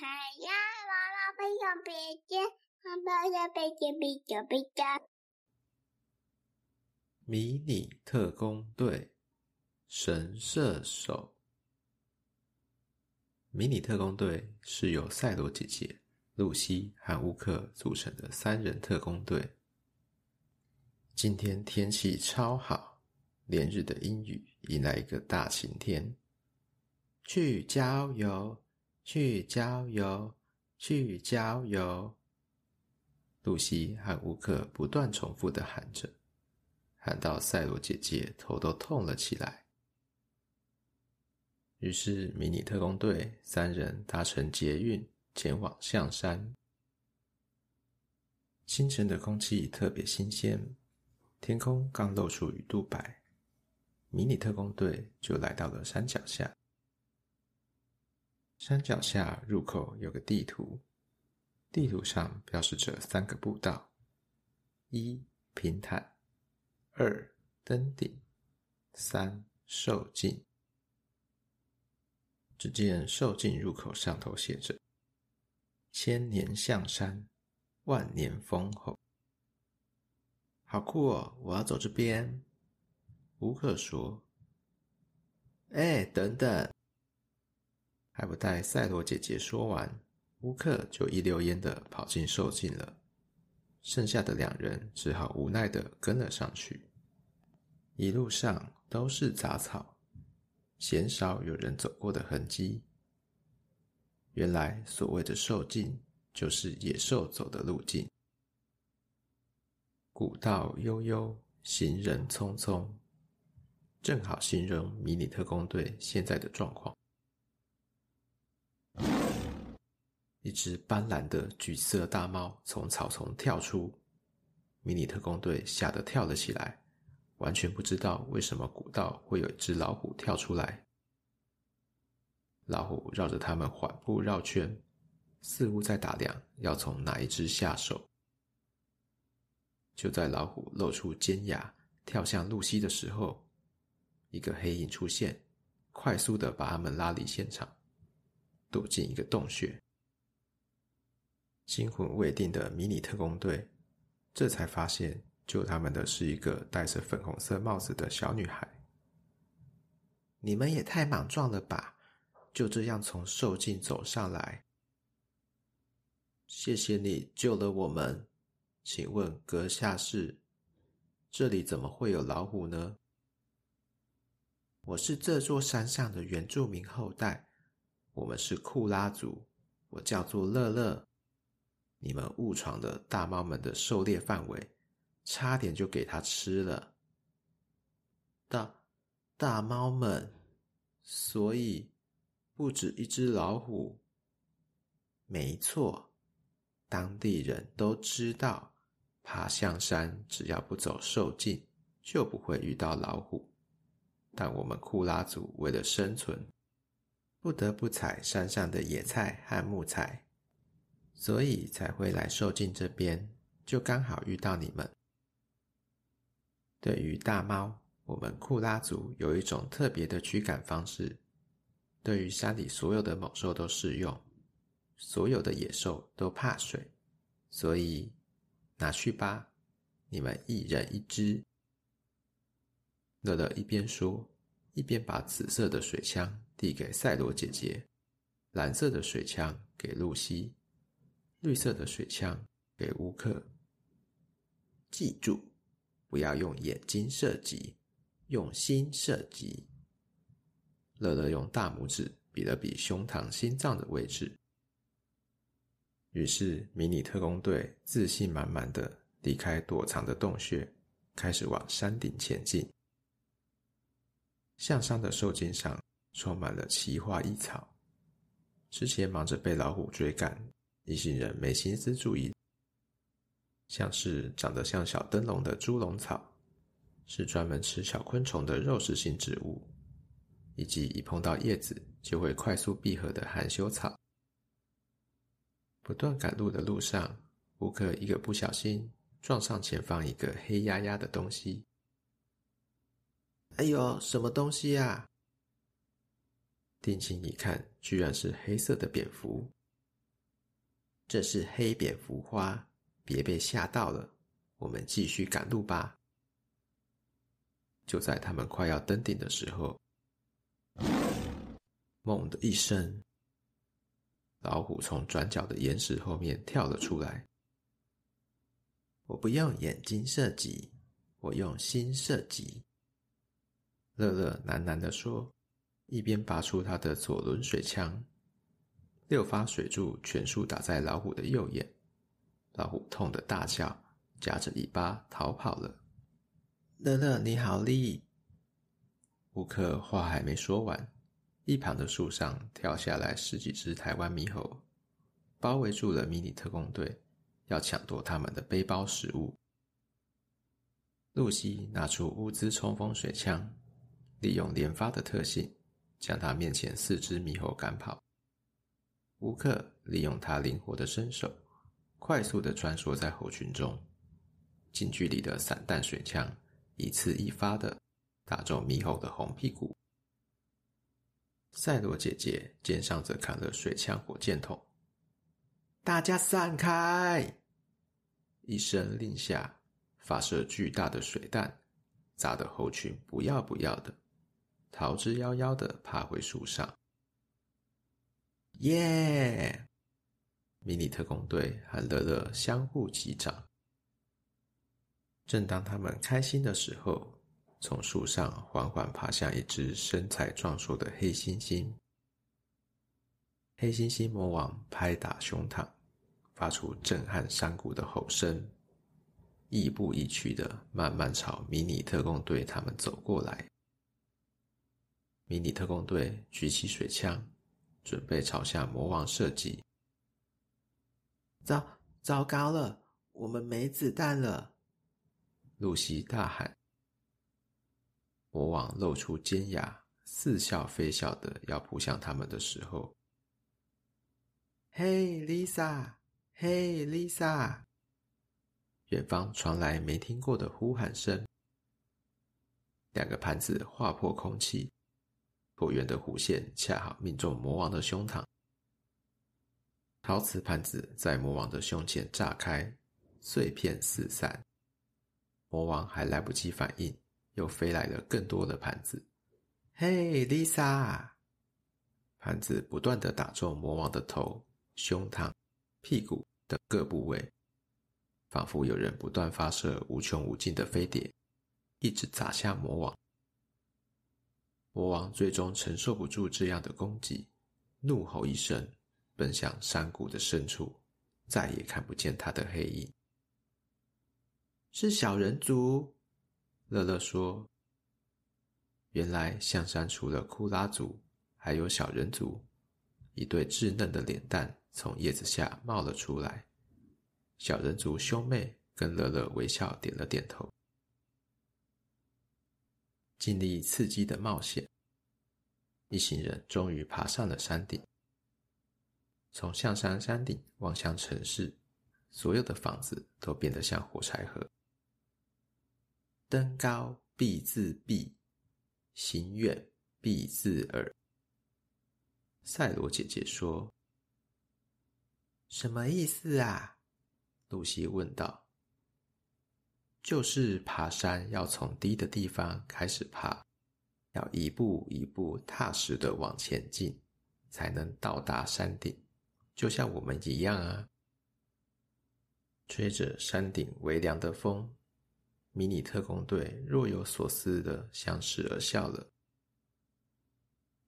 呀，娃娃飞上鼻尖，妈妈的鼻尖比较比较。迷你特工队，神射手。迷你特工队是由赛罗姐姐、露西和乌克组成的三人特工队。今天天气超好，连日的阴雨迎来一个大晴天。去郊游，去郊游，去郊游。露西和乌克不断重复的喊着，喊到赛罗姐姐头都痛了起来。于是，迷你特工队三人搭乘捷运前往象山。清晨的空气特别新鲜，天空刚露出鱼肚白，迷你特工队就来到了山脚下。山脚下入口有个地图，地图上标示着三个步道：一、平坦；二、登顶；三、受尽。只见受尽入口上头写着“千年象山，万年丰厚”，好酷哦！我要走这边。吴克说：“哎，等等！”还不待赛罗姐姐说完，乌克就一溜烟的跑进兽径了。剩下的两人只好无奈的跟了上去。一路上都是杂草，鲜少有人走过的痕迹。原来所谓的兽径，就是野兽走的路径。古道悠悠，行人匆匆，正好形容迷你特工队现在的状况。一只斑斓的橘色大猫从草丛跳出，迷你特工队吓得跳了起来，完全不知道为什么古道会有一只老虎跳出来。老虎绕着他们缓步绕圈，似乎在打量要从哪一只下手。就在老虎露出尖牙跳向露西的时候，一个黑影出现，快速的把他们拉离现场，躲进一个洞穴。惊魂未定的迷你特工队，这才发现救他们的是一个戴着粉红色帽子的小女孩。你们也太莽撞了吧！就这样从兽径走上来。谢谢你救了我们。请问阁下是？这里怎么会有老虎呢？我是这座山上的原住民后代，我们是库拉族，我叫做乐乐。你们误闯了大猫们的狩猎范围，差点就给它吃了。大大猫们，所以不止一只老虎。没错，当地人都知道，爬象山只要不走兽径，就不会遇到老虎。但我们库拉族为了生存，不得不采山上的野菜和木材。所以才会来受尽这边，就刚好遇到你们。对于大猫，我们库拉族有一种特别的驱赶方式，对于山里所有的猛兽都适用。所有的野兽都怕水，所以拿去吧，你们一人一只。乐乐一边说，一边把紫色的水枪递给赛罗姐姐，蓝色的水枪给露西。绿色的水枪给乌克，记住，不要用眼睛射击，用心射击。乐乐用大拇指比了比胸膛、心脏的位置。于是，迷你特工队自信满满的离开躲藏的洞穴，开始往山顶前进。向山的受惊上充满了奇花异草，之前忙着被老虎追赶。一行人没心思注意，像是长得像小灯笼的猪笼草，是专门吃小昆虫的肉食性植物，以及一碰到叶子就会快速闭合的含羞草。不断赶路的路上，乌克一个不小心撞上前方一个黑压压的东西。哎呦，什么东西呀？定睛一看，居然是黑色的蝙蝠。这是黑蝙蝠花，别被吓到了。我们继续赶路吧。就在他们快要登顶的时候，猛的一声，老虎从转角的岩石后面跳了出来。我不用眼睛射击，我用心射击。乐乐喃喃地说，一边拔出他的左轮水枪，六发水柱全数打在老虎的右眼，老虎痛得大叫，夹着尾巴逃跑了。乐乐，你好厉！乌克话还没说完，一旁的树上跳下来十几只台湾猕猴，包围住了迷你特工队。要抢夺他们的背包食物。露西拿出乌兹冲锋水枪，利用连发的特性，将他面前四只猕猴赶跑。乌克利用他灵活的身手，快速的穿梭在猴群中，近距离的散弹水枪一次一发的打中猕猴的红屁股。赛罗姐姐肩上则扛了水枪火箭筒。大家散开！一声令下，发射巨大的水弹，砸得猴群不要不要的，逃之夭夭的爬回树上。耶！迷你特工队和乐乐相互击掌。正当他们开心的时候，从树上缓缓爬下一只身材壮硕的黑猩猩。黑猩猩魔王拍打胸膛。发出震撼山谷的吼声，亦步亦趋的慢慢朝迷你特工队他们走过来。迷你特工队举起水枪，准备朝向魔王射击。糟糟糕了，我们没子弹了！露西大喊。魔王露出尖牙，似笑非笑的要扑向他们的时候，嘿，Lisa！嘿，Lisa！远方传来没听过的呼喊声。两个盘子划破空气，椭圆的弧线恰好命中魔王的胸膛。陶瓷盘子在魔王的胸前炸开，碎片四散。魔王还来不及反应，又飞来了更多的盘子。嘿，Lisa！盘子不断地打中魔王的头、胸膛。屁股等各部位，仿佛有人不断发射无穷无尽的飞碟，一直砸向魔王。魔王最终承受不住这样的攻击，怒吼一声，奔向山谷的深处，再也看不见他的黑影。是小人族，乐乐说：“原来象山除了库拉族，还有小人族，一对稚嫩的脸蛋。”从叶子下冒了出来，小人族兄妹跟乐乐微笑点了点头。经历刺激的冒险，一行人终于爬上了山顶。从象山山顶望向城市，所有的房子都变得像火柴盒。登高必自毙，行远必自耳。赛罗姐姐说。什么意思啊？露西问道。就是爬山要从低的地方开始爬，要一步一步踏实的往前进，才能到达山顶。就像我们一样啊！吹着山顶微凉的风，迷你特工队若有所思的相视而笑了。